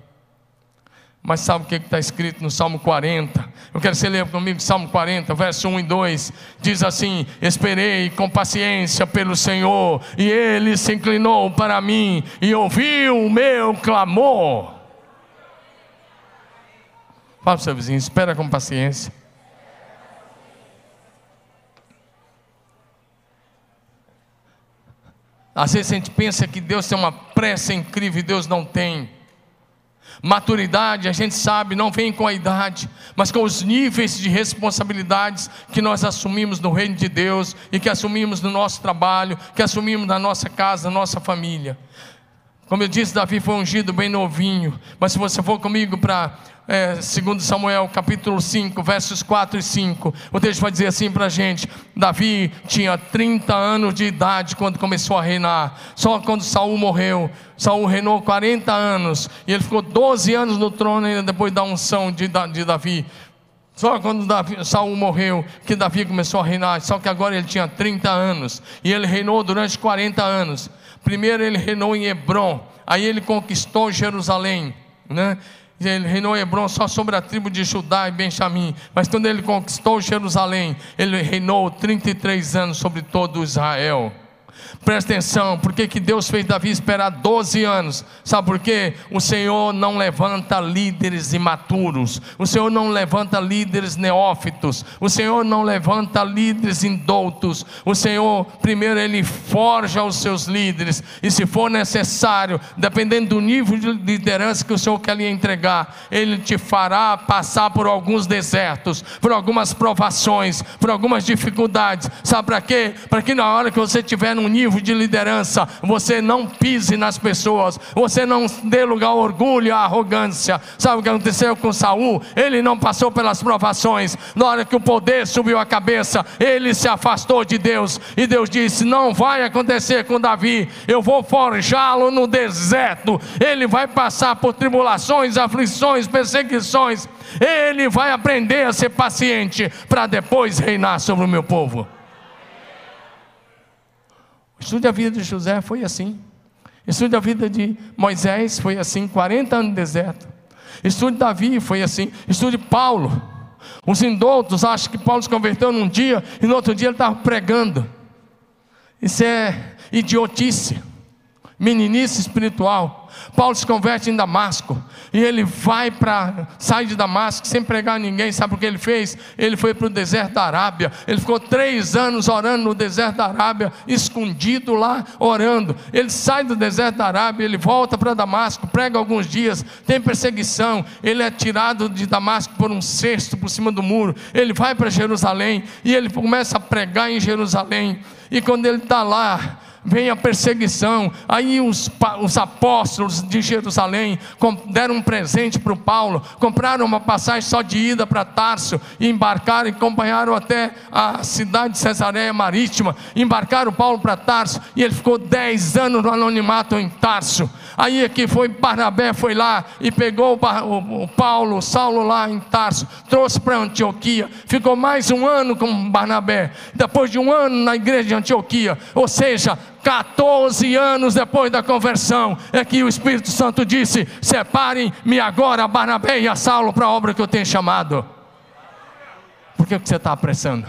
Mas sabe o que está escrito no Salmo 40? Eu quero que você leia comigo Salmo 40, verso 1 e 2. Diz assim: Esperei com paciência pelo Senhor, e ele se inclinou para mim e ouviu o meu clamor. Fala para o seu vizinho: espera com paciência. Às vezes a gente pensa que Deus tem uma pressa incrível e Deus não tem. Maturidade, a gente sabe, não vem com a idade, mas com os níveis de responsabilidades que nós assumimos no reino de Deus e que assumimos no nosso trabalho, que assumimos na nossa casa, na nossa família. Como eu disse, Davi foi ungido bem novinho, mas se você for comigo para é, segundo Samuel capítulo 5, versos 4 e 5, o texto vai dizer assim para a gente: Davi tinha 30 anos de idade quando começou a reinar, só quando Saul morreu, Saul reinou 40 anos, e ele ficou 12 anos no trono ainda depois da unção de, de Davi. Só quando Davi, Saul morreu, que Davi começou a reinar, só que agora ele tinha 30 anos, e ele reinou durante 40 anos. Primeiro ele reinou em Hebron, aí ele conquistou Jerusalém, né? Ele reinou Hebron só sobre a tribo de Judá e Benjamim. Mas quando ele conquistou Jerusalém, ele reinou 33 anos sobre todo Israel. Presta atenção, por que, Deus fez Davi esperar 12 anos? Sabe por quê? O Senhor não levanta líderes imaturos, o Senhor não levanta líderes neófitos, o Senhor não levanta líderes indoutos. O Senhor, primeiro, Ele forja os seus líderes, e se for necessário, dependendo do nível de liderança que o Senhor quer lhe entregar, Ele te fará passar por alguns desertos, por algumas provações, por algumas dificuldades. Sabe para quê? Para que na hora que você estiver num nível de liderança, você não pise nas pessoas, você não dê lugar ao orgulho, à arrogância. Sabe o que aconteceu com Saul? Ele não passou pelas provações. Na hora que o poder subiu a cabeça, ele se afastou de Deus. E Deus disse: Não vai acontecer com Davi, eu vou forjá-lo no deserto. Ele vai passar por tribulações, aflições, perseguições. Ele vai aprender a ser paciente para depois reinar sobre o meu povo. Estude a vida de José, foi assim. Estude a vida de Moisés, foi assim, 40 anos no deserto. Estude Davi, foi assim. Estude Paulo. Os indoutos acham que Paulo se converteu num dia e no outro dia ele estava pregando. Isso é idiotice, meninice espiritual. Paulo se converte em Damasco e ele vai para sai de Damasco sem pregar a ninguém. Sabe o que ele fez? Ele foi para o deserto da Arábia. Ele ficou três anos orando no deserto da Arábia, escondido lá orando. Ele sai do deserto da Arábia, ele volta para Damasco, prega alguns dias, tem perseguição. Ele é tirado de Damasco por um cesto por cima do muro. Ele vai para Jerusalém e ele começa a pregar em Jerusalém. E quando ele está lá, vem a perseguição. Aí os, os apóstolos de Jerusalém deram um presente para o Paulo, compraram uma passagem só de ida para Tarso, e embarcaram e acompanharam até a cidade de Cesareia Marítima, embarcaram Paulo para Tarso, e ele ficou dez anos no anonimato em Tarso. Aí é que foi Barnabé, foi lá e pegou o, o Paulo, o Saulo lá em Tarso, trouxe para Antioquia, ficou mais um ano com Barnabé, depois de um ano na igreja de Antioquia, ou seja, 14 anos depois da conversão, é que o Espírito Santo disse: Separem-me agora, Barnabé e a Saulo, para a obra que eu tenho chamado. Por que, que você está apressando?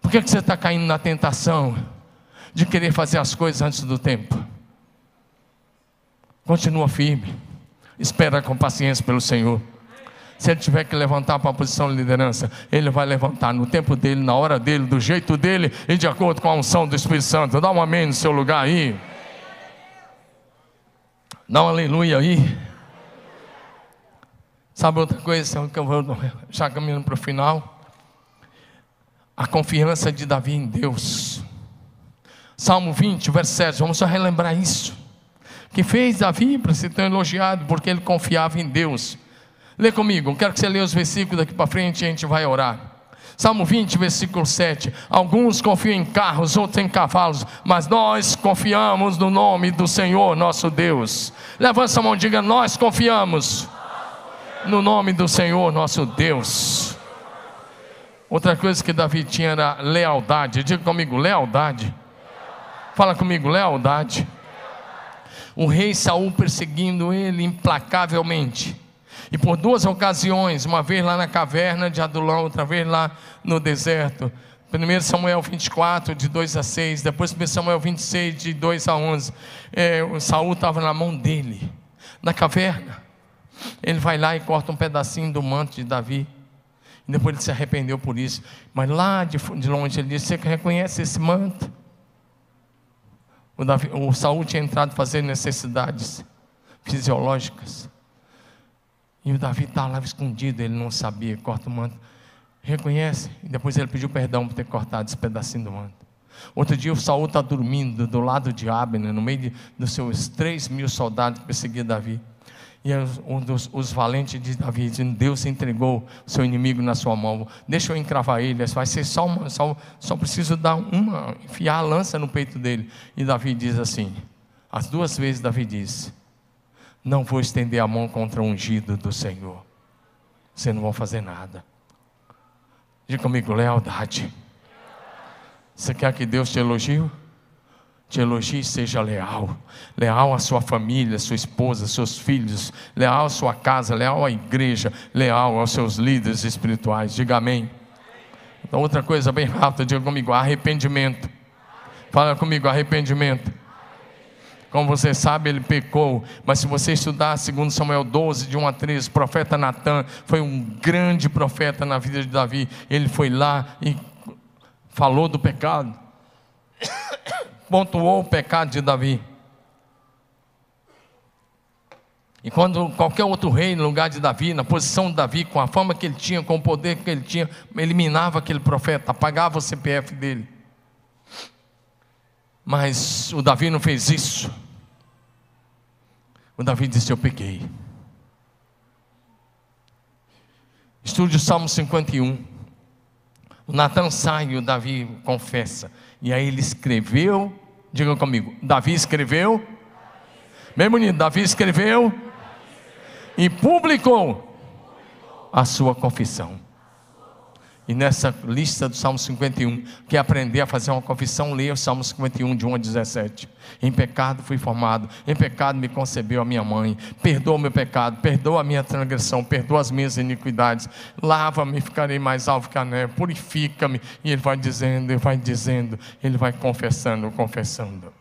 Por que, que você está caindo na tentação de querer fazer as coisas antes do tempo? Continua firme, espera com paciência pelo Senhor. Se ele tiver que levantar para a posição de liderança, ele vai levantar no tempo dele, na hora dele, do jeito dele e de acordo com a unção do Espírito Santo. Dá um amém no seu lugar aí. Dá um aleluia aí. Sabe outra coisa que eu vou já caminhando para o final? A confiança de Davi em Deus. Salmo 20, verso 7. Vamos só relembrar isso que fez Davi para ser tão elogiado, porque ele confiava em Deus. Lê comigo, quero que você leia os versículos daqui para frente e a gente vai orar. Salmo 20, versículo 7. Alguns confiam em carros, outros em cavalos, mas nós confiamos no nome do Senhor nosso Deus. Levanta a mão e diga: Nós confiamos no nome do Senhor nosso Deus. Outra coisa que Davi tinha era lealdade. Diga comigo: lealdade. Fala comigo: lealdade o rei Saul perseguindo ele implacavelmente. E por duas ocasiões, uma vez lá na caverna de Adulão, outra vez lá no deserto. 1 Samuel 24, de 2 a 6, depois 1 Samuel 26, de 2 a 11. É, o Saul estava na mão dele, na caverna. Ele vai lá e corta um pedacinho do manto de Davi. E depois ele se arrependeu por isso. Mas lá de, de longe ele disse: Você reconhece esse manto? O, Davi, o Saul tinha entrado fazer necessidades fisiológicas. E o Davi está lá escondido, ele não sabia, corta o manto. Reconhece, e depois ele pediu perdão por ter cortado esse pedacinho do manto. Outro dia o Saul está dormindo do lado de Abner, no meio de, dos seus três mil soldados que perseguiam Davi. E um dos os valentes de Davi dizendo: Deus entregou o seu inimigo na sua mão. Deixa eu encravar ele. Vai ser só uma, só, só preciso dar uma, enfiar a lança no peito dele. E Davi diz assim: as duas vezes Davi diz: Não vou estender a mão contra o ungido do Senhor. Você não vai fazer nada. Diga comigo, lealdade. Você quer que Deus te elogie? Te elogie e seja leal. Leal à sua família, sua esposa, seus filhos, leal à sua casa, leal à igreja, leal aos seus líderes espirituais. Diga amém. Então, outra coisa bem rápida, diga comigo: arrependimento. Fala comigo, arrependimento. Como você sabe, ele pecou, mas se você estudar segundo Samuel 12, de 1 a 13, o profeta Natan foi um grande profeta na vida de Davi. Ele foi lá e falou do pecado pontuou o pecado de Davi. E quando qualquer outro rei no lugar de Davi, na posição de Davi, com a fama que ele tinha, com o poder que ele tinha, eliminava aquele profeta, apagava o CPF dele. Mas o Davi não fez isso. O Davi disse: Eu peguei. Estude o Salmo 51. O Natan sai e o Davi confessa. E aí ele escreveu, diga comigo, Davi escreveu, bem bonito, Davi escreveu e publicou a sua confissão. E nessa lista do Salmo 51, quer aprender a fazer uma confissão, leia o Salmo 51, de 1 a 17. Em pecado fui formado, em pecado me concebeu a minha mãe. Perdoa o meu pecado, perdoa a minha transgressão, perdoa as minhas iniquidades. Lava-me, ficarei mais alvo que a neve, purifica-me. E ele vai dizendo, ele vai dizendo, ele vai confessando, confessando.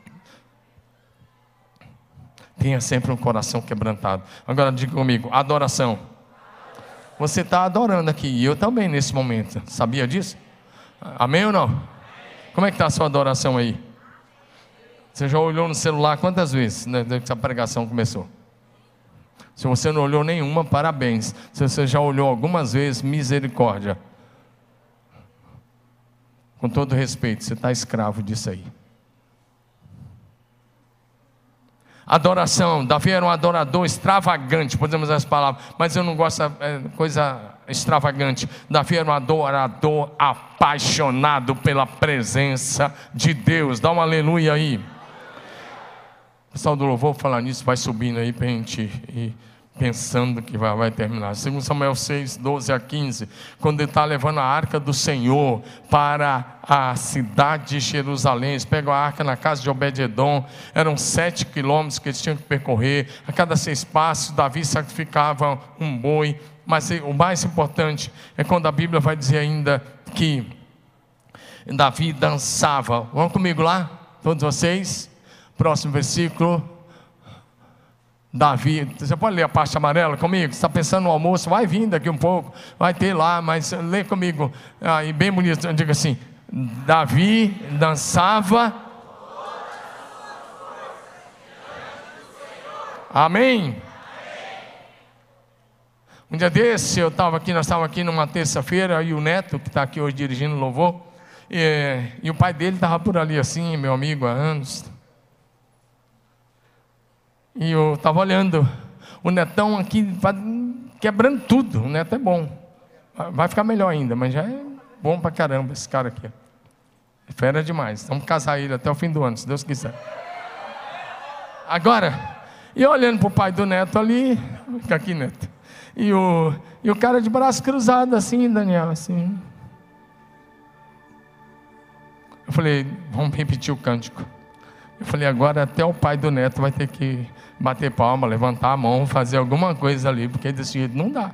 Tenha sempre um coração quebrantado. Agora diga comigo: adoração. Você está adorando aqui, e eu também nesse momento. Sabia disso? Amém ou não? Como é que está a sua adoração aí? Você já olhou no celular quantas vezes né, desde que a pregação começou? Se você não olhou nenhuma, parabéns. Se você já olhou algumas vezes, misericórdia. Com todo respeito, você está escravo disso aí. Adoração, Davi era um adorador extravagante, podemos usar as palavras, mas eu não gosto de é, coisa extravagante. Davi era um adorador apaixonado pela presença de Deus. Dá um aleluia aí. O pessoal do louvor falar nisso, vai subindo aí para a gente ir pensando que vai, vai terminar. Segundo Samuel 6, 12 a 15, quando ele está levando a arca do Senhor para a cidade de Jerusalém, eles pegam a arca na casa de Obed-edom, eram sete quilômetros que eles tinham que percorrer, a cada seis passos Davi sacrificava um boi, mas o mais importante é quando a Bíblia vai dizer ainda que Davi dançava, vamos comigo lá, todos vocês, próximo versículo, Davi, você pode ler a parte amarela comigo? Você está pensando no almoço? Vai vir daqui um pouco, vai ter lá, mas lê comigo, aí bem bonito, diga assim: Davi dançava. Amém? Um dia desse, eu estava aqui, nós estávamos aqui numa terça-feira, e o neto, que está aqui hoje dirigindo louvor, e, e o pai dele estava por ali assim, meu amigo há anos. E eu estava olhando, o netão aqui quebrando tudo. O neto é bom. Vai ficar melhor ainda, mas já é bom pra caramba esse cara aqui. É fera demais. Vamos casar ele até o fim do ano, se Deus quiser. Agora, e olhando para o pai do neto ali, fica aqui, neto. E o, e o cara de braço cruzado assim, Daniel, assim. Eu falei, vamos repetir o cântico. Eu falei, agora até o pai do neto vai ter que bater palma, levantar a mão, fazer alguma coisa ali, porque desse jeito não dá.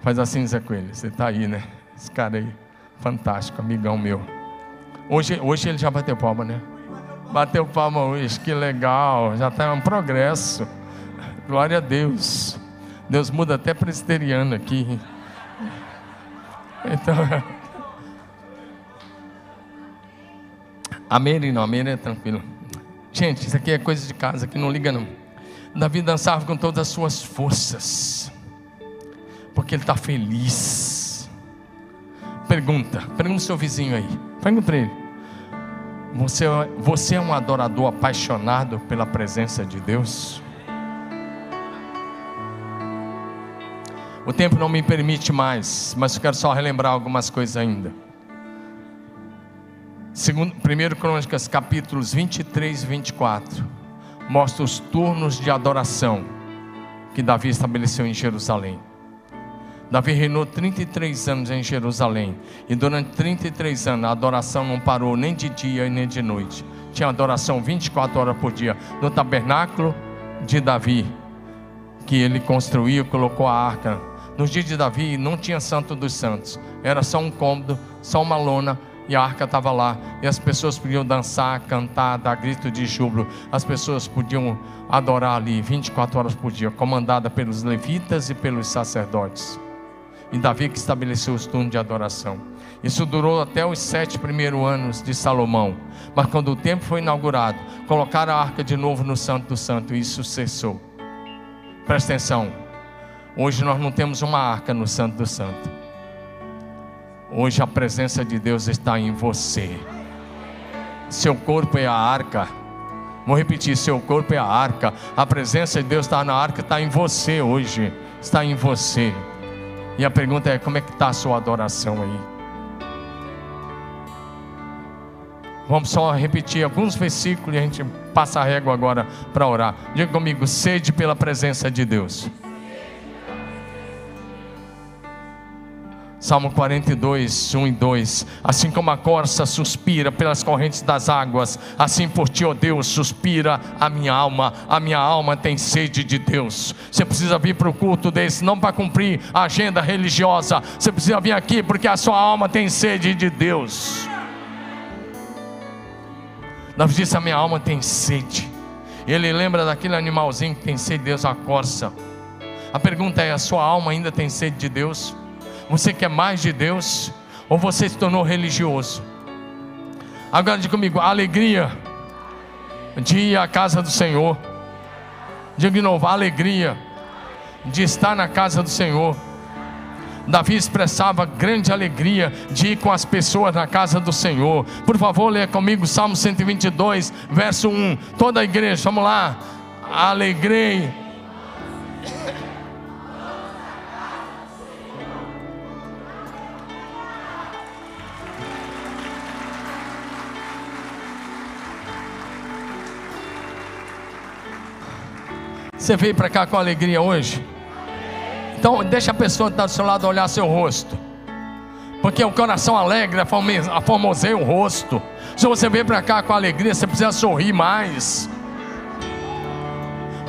Faz assim, Zé Coelho, você está aí, né? Esse cara aí, fantástico, amigão meu. Hoje, hoje ele já bateu palma, né? Bateu palma hoje, que legal, já está um progresso. Glória a Deus. Deus muda até presbiteriano aqui. Então. Amém, não, amém é tranquilo. Gente, isso aqui é coisa de casa, que não liga não. Davi dançava com todas as suas forças, porque ele está feliz. Pergunta, pergunta ao seu vizinho aí, pergunta para ele: você, você é um adorador apaixonado pela presença de Deus? O tempo não me permite mais, mas eu quero só relembrar algumas coisas ainda. Segundo, 1 Crônicas, capítulos 23 e 24, mostra os turnos de adoração que Davi estabeleceu em Jerusalém. Davi reinou 33 anos em Jerusalém, e durante 33 anos a adoração não parou nem de dia e nem de noite. Tinha adoração 24 horas por dia no tabernáculo de Davi, que ele construiu, colocou a arca. Nos dias de Davi não tinha santo dos santos, era só um cômodo, só uma lona e a arca estava lá, e as pessoas podiam dançar, cantar, dar grito de júbilo, as pessoas podiam adorar ali 24 horas por dia, comandada pelos levitas e pelos sacerdotes. E Davi que estabeleceu os turnos de adoração. Isso durou até os sete primeiros anos de Salomão. Mas quando o templo foi inaugurado, colocaram a arca de novo no Santo do Santo e isso cessou. Presta atenção. Hoje nós não temos uma arca no Santo do Santo. Hoje a presença de Deus está em você. Seu corpo é a arca. Vou repetir: seu corpo é a arca. A presença de Deus está na arca, está em você hoje. Está em você. E a pergunta é: como é que está a sua adoração aí? Vamos só repetir alguns versículos e a gente passa a régua agora para orar. Diga comigo: sede pela presença de Deus. Salmo 42, 1 e 2. Assim como a corça suspira pelas correntes das águas, assim por ti, ó oh Deus, suspira a minha alma. A minha alma tem sede de Deus. Você precisa vir para o culto desse, não para cumprir a agenda religiosa. Você precisa vir aqui porque a sua alma tem sede de Deus. Davi disse: A minha alma tem sede. Ele lembra daquele animalzinho que tem sede de Deus, a corça. A pergunta é: a sua alma ainda tem sede de Deus? Você quer mais de Deus? Ou você se tornou religioso? Agora diga comigo: alegria de ir à casa do Senhor. Diga de novo: alegria de estar na casa do Senhor. Davi expressava grande alegria de ir com as pessoas na casa do Senhor. Por favor, leia comigo Salmo 122, verso 1. Toda a igreja, vamos lá. Alegrei Você veio para cá com alegria hoje? Então, deixa a pessoa que está do seu lado olhar seu rosto. Porque o coração alegre aformoseia o rosto. Se você veio para cá com alegria, você precisa sorrir mais.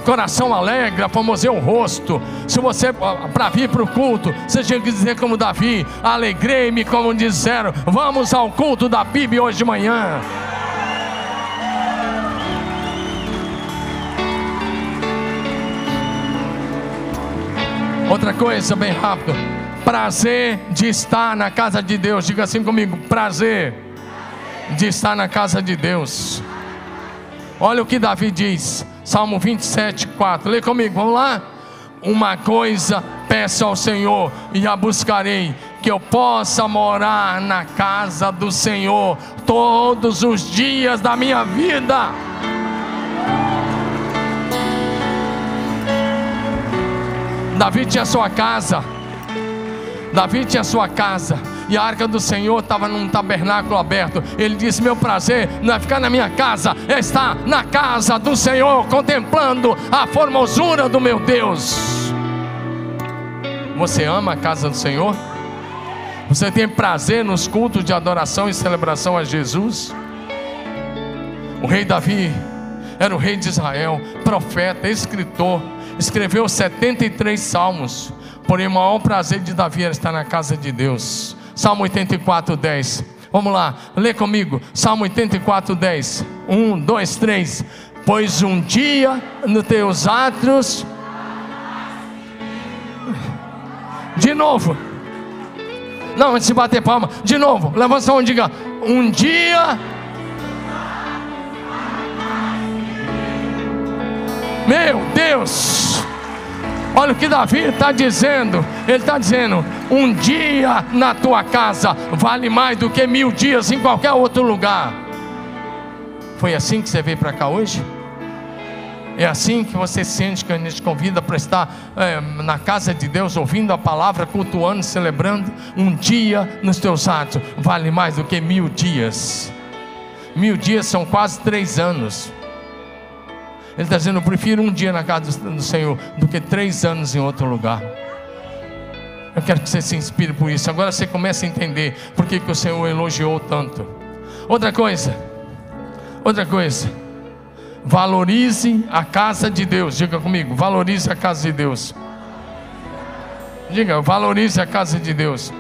Coração alegre, aformoseia o rosto. Se você, para vir para o culto, você tinha que dizer como Davi: Alegrei-me, como disseram. Vamos ao culto da PIB hoje de manhã. Outra coisa, bem rápido. Prazer de estar na casa de Deus. Diga assim comigo: prazer de estar na casa de Deus. Olha o que Davi diz, Salmo 27, 4. Lê comigo, vamos lá? Uma coisa peço ao Senhor e a buscarei, que eu possa morar na casa do Senhor todos os dias da minha vida. Davi tinha sua casa. Davi tinha sua casa. E a arca do Senhor estava num tabernáculo aberto. Ele disse: Meu prazer não é ficar na minha casa, é estar na casa do Senhor, contemplando a formosura do meu Deus. Você ama a casa do Senhor? Você tem prazer nos cultos de adoração e celebração a Jesus? O rei Davi era o rei de Israel, profeta, escritor escreveu 73 salmos, porém o maior prazer de Davi era estar na casa de Deus. Salmo 84, 10. Vamos lá, lê comigo. Salmo 84, 10. 1, 2, 3. Pois um dia nos teus átrios. De novo. Não, antes de bater palma. De novo. Levanta a mão e diga: Um dia Meu Deus! Olha o que Davi está dizendo. Ele está dizendo: um dia na tua casa vale mais do que mil dias em qualquer outro lugar. Foi assim que você veio para cá hoje? É assim que você sente que a gente convida para estar é, na casa de Deus, ouvindo a palavra, cultuando, celebrando. Um dia nos teus atos vale mais do que mil dias. Mil dias são quase três anos. Ele está dizendo: Eu prefiro um dia na casa do Senhor do que três anos em outro lugar. Eu quero que você se inspire por isso. Agora você começa a entender por que, que o Senhor elogiou tanto. Outra coisa, outra coisa. Valorize a casa de Deus. Diga comigo, valorize a casa de Deus. Diga, valorize a casa de Deus.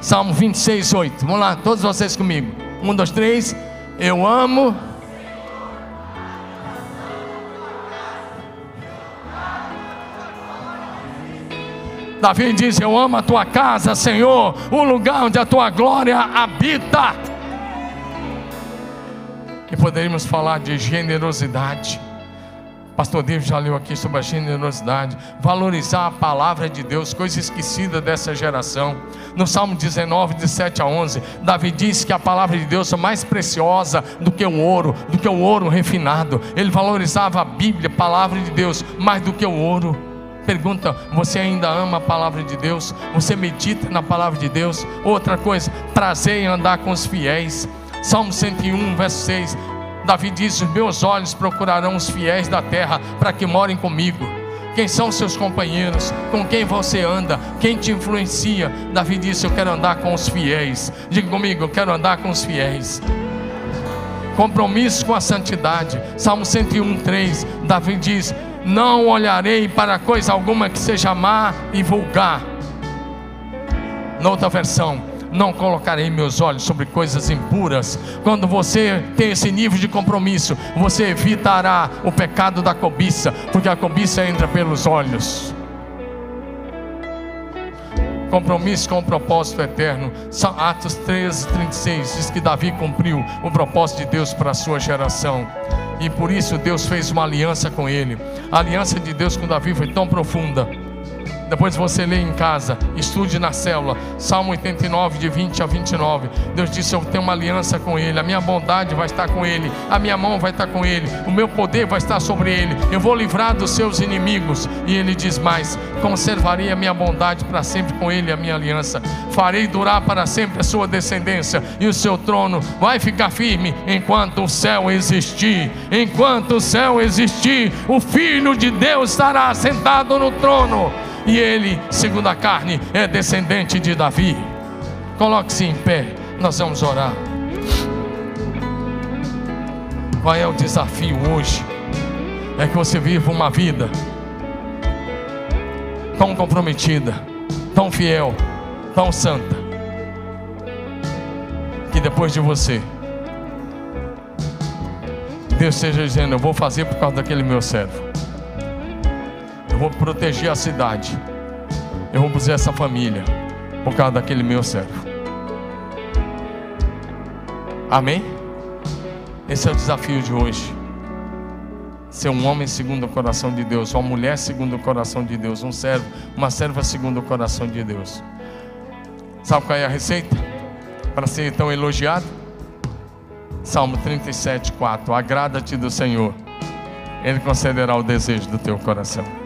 Salmo 26, 8. Vamos lá, todos vocês comigo. Um, dois, três. Eu amo Davi diz: Eu amo a tua casa, Senhor, o lugar onde a tua glória habita. E poderíamos falar de generosidade. Pastor David já leu aqui sobre a generosidade, valorizar a palavra de Deus, coisa esquecida dessa geração. No Salmo 19, de 7 a 11, Davi diz que a palavra de Deus é mais preciosa do que o ouro, do que o ouro refinado. Ele valorizava a Bíblia, a palavra de Deus, mais do que o ouro. Pergunta: você ainda ama a palavra de Deus? Você medita na palavra de Deus? Outra coisa, prazer em andar com os fiéis. Salmo 101, verso 6. Davi diz: Os meus olhos procurarão os fiéis da terra para que morem comigo. Quem são seus companheiros? Com quem você anda? Quem te influencia? Davi disse: Eu quero andar com os fiéis. Diga comigo: Eu quero andar com os fiéis compromisso com a santidade. Salmo 101, 3, Davi diz: não olharei para coisa alguma que seja má e vulgar. Noutra versão, não colocarei meus olhos sobre coisas impuras. Quando você tem esse nível de compromisso, você evitará o pecado da cobiça, porque a cobiça entra pelos olhos. Compromisso com o propósito eterno. Atos 13, 36 diz que Davi cumpriu o propósito de Deus para a sua geração e por isso Deus fez uma aliança com ele. A aliança de Deus com Davi foi tão profunda depois você lê em casa, estude na célula, Salmo 89, de 20 a 29. Deus disse: Eu tenho uma aliança com Ele, a minha bondade vai estar com Ele, a minha mão vai estar com Ele, o meu poder vai estar sobre Ele, eu vou livrar dos seus inimigos. E Ele diz mais: Conservarei a minha bondade para sempre com Ele, a minha aliança, farei durar para sempre a sua descendência, e o seu trono vai ficar firme enquanto o céu existir. Enquanto o céu existir, o Filho de Deus estará sentado no trono e ele, segundo a carne, é descendente de Davi. Coloque-se em pé, nós vamos orar. Qual é o desafio hoje? É que você viva uma vida tão comprometida, tão fiel, tão santa, que depois de você, Deus esteja dizendo: Eu vou fazer por causa daquele meu servo. Eu vou proteger a cidade. Eu vou fazer essa família por causa daquele meu servo. Amém? Esse é o desafio de hoje. Ser um homem segundo o coração de Deus, uma mulher segundo o coração de Deus, um servo, uma serva segundo o coração de Deus. Sabe qual é a receita? Para ser tão elogiado? Salmo 37, 4. Agrada-te do Senhor, Ele concederá o desejo do teu coração.